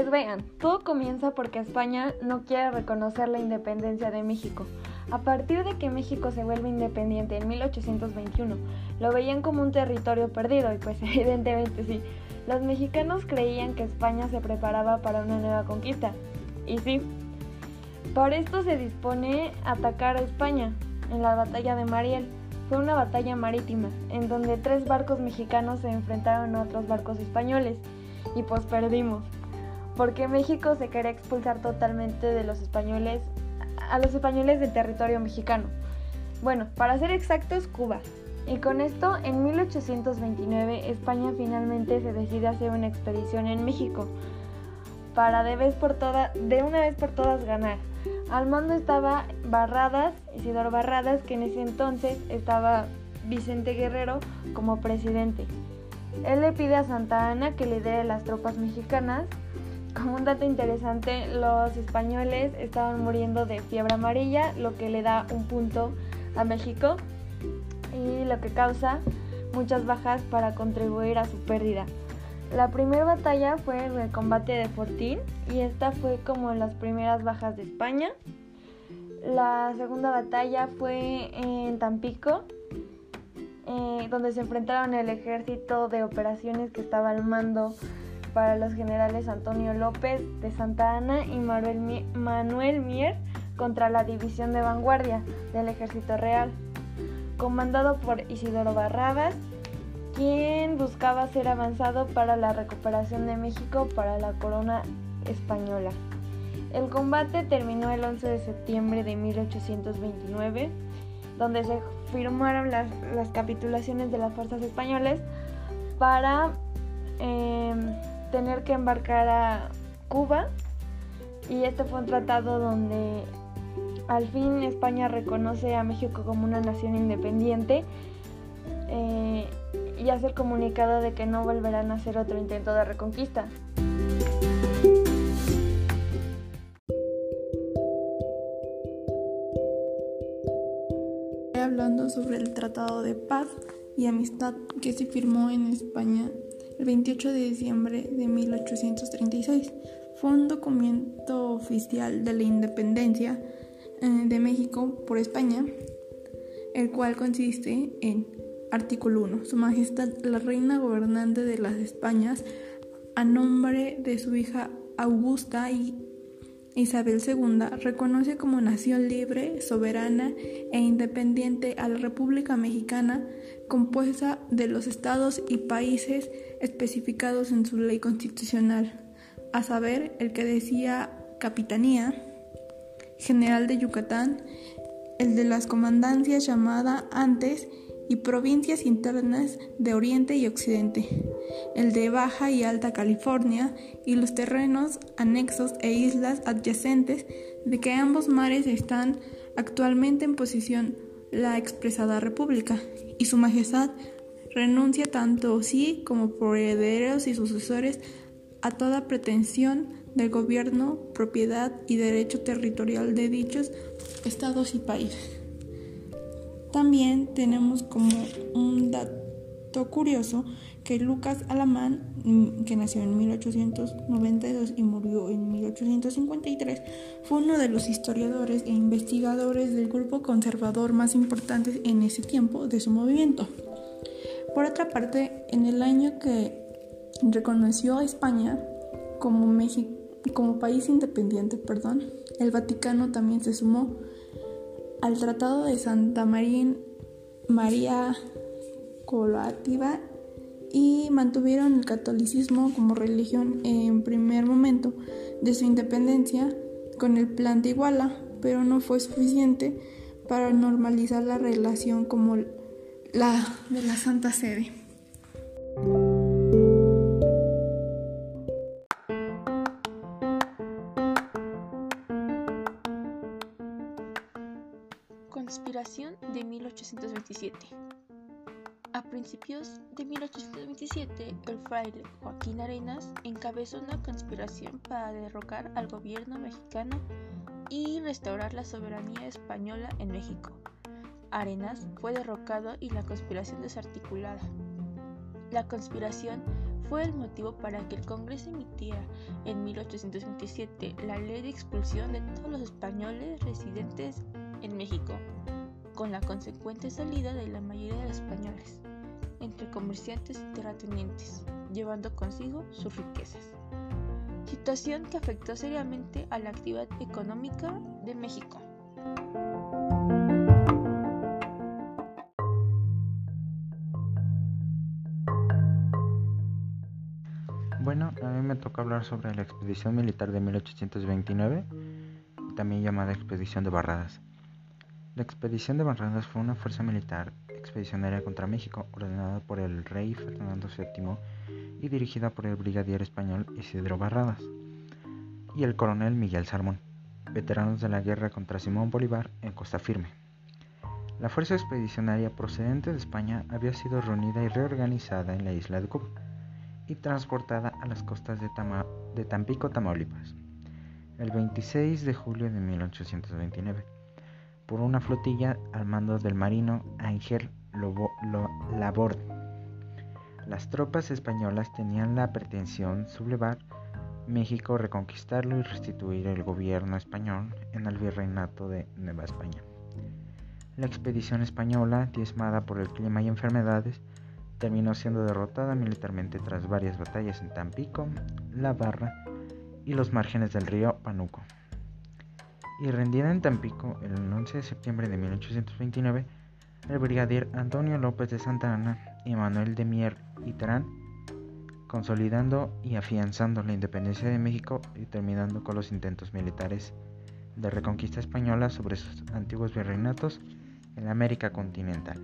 Pues vean, todo comienza porque España no quiere reconocer la independencia de México. A partir de que México se vuelve independiente en 1821, lo veían como un territorio perdido y pues evidentemente sí. Los mexicanos creían que España se preparaba para una nueva conquista. Y sí, por esto se dispone a atacar a España en la batalla de Mariel. Fue una batalla marítima en donde tres barcos mexicanos se enfrentaron a otros barcos españoles y pues perdimos porque México se quería expulsar totalmente de los españoles a los españoles del territorio mexicano. Bueno, para ser exactos, Cuba. Y con esto, en 1829, España finalmente se decide hacer una expedición en México para de, vez por toda, de una vez por todas ganar. Al mando estaba Barradas, Isidoro Barradas, que en ese entonces estaba Vicente Guerrero como presidente. Él le pide a Santa Ana que lidere las tropas mexicanas como un dato interesante, los españoles estaban muriendo de fiebre amarilla, lo que le da un punto a México y lo que causa muchas bajas para contribuir a su pérdida. La primera batalla fue el combate de Fortín y esta fue como las primeras bajas de España. La segunda batalla fue en Tampico, eh, donde se enfrentaron el ejército de operaciones que estaba al mando para los generales Antonio López de Santa Ana y Manuel Mier contra la División de Vanguardia del Ejército Real, comandado por Isidoro Barrabas, quien buscaba ser avanzado para la recuperación de México para la corona española. El combate terminó el 11 de septiembre de 1829, donde se firmaron las, capitulaciones de las fuerzas españolas para em, tener que embarcar a Cuba y este fue un tratado donde al fin España reconoce a México como una nación independiente eh, y hace el comunicado de que no volverán a hacer otro intento de reconquista. Hablando sobre el Tratado de Paz y Amistad que se firmó en España el 28 de diciembre de 1836. Fue un documento oficial de la independencia eh, de México por España, el cual consiste en artículo 1. Su Majestad la Reina Gobernante de las Españas, a nombre de su hija Augusta y Isabel II reconoce como nación libre, soberana e independiente a la República Mexicana, compuesta de los estados y países especificados en su ley constitucional, a saber, el que decía Capitanía General de Yucatán, el de las comandancias llamada antes y provincias internas de Oriente y Occidente, el de Baja y Alta California y los terrenos anexos e islas adyacentes de que ambos mares están actualmente en posición la expresada República, y Su Majestad renuncia tanto sí como por herederos y sucesores a toda pretensión del gobierno, propiedad y derecho territorial de dichos estados y países. También tenemos como un dato curioso que Lucas Alamán, mm, que nació en 1892 y murió en 1853, fue uno de los historiadores e investigadores del grupo conservador más importantes en ese tiempo de su movimiento. Por otra parte, en el año que reconoció a España como, como país independiente, perdón, el Vaticano también se sumó al Tratado de Santa María, Colativa y mantuvieron el catolicismo como religión en primer momento de su independencia con el plan de Iguala, pero no fue suficiente para normalizar la relación como la de la Santa Sede. 1827. A principios de 1827, el fraile Joaquín Arenas encabezó una conspiración para derrocar al gobierno mexicano y restaurar la soberanía española en México. Arenas fue derrocado y la conspiración desarticulada. La conspiración fue el motivo para que el Congreso emitiera en 1827 la ley de expulsión de todos los españoles residentes en México, con la consecuente salida de la mayoría de los españoles, entre comerciantes y terratenientes, llevando consigo sus riquezas. Situación que afectó seriamente a la actividad económica de México. Bueno, a mí me toca hablar sobre la expedición militar de 1829, también llamada Expedición de Barradas. La expedición de Barradas fue una fuerza militar expedicionaria contra México ordenada por el rey Fernando VII y dirigida por el brigadier español Isidro Barradas y el coronel Miguel Sarmón, veteranos de la guerra contra Simón Bolívar en Costa Firme. La fuerza expedicionaria procedente de España había sido reunida y reorganizada en la isla de Cuba y transportada a las costas de, de Tampico, Tamaulipas, el 26 de julio de 1829, por una flotilla al mando del marino Ángel Laborde. Las tropas españolas tenían la pretensión sublevar México, reconquistarlo y restituir el gobierno español en el virreinato de Nueva España. La expedición española, diezmada por el clima y enfermedades, terminó siendo derrotada militarmente tras varias batallas en Tampico, La Barra y los márgenes del río Panuco y rendida en Tampico el 11 de septiembre de 1829 el brigadier Antonio López de Santa Ana y Manuel de Mier y Terán, consolidando y afianzando la independencia de México y terminando con los intentos militares de reconquista española sobre sus antiguos virreinatos en la América continental.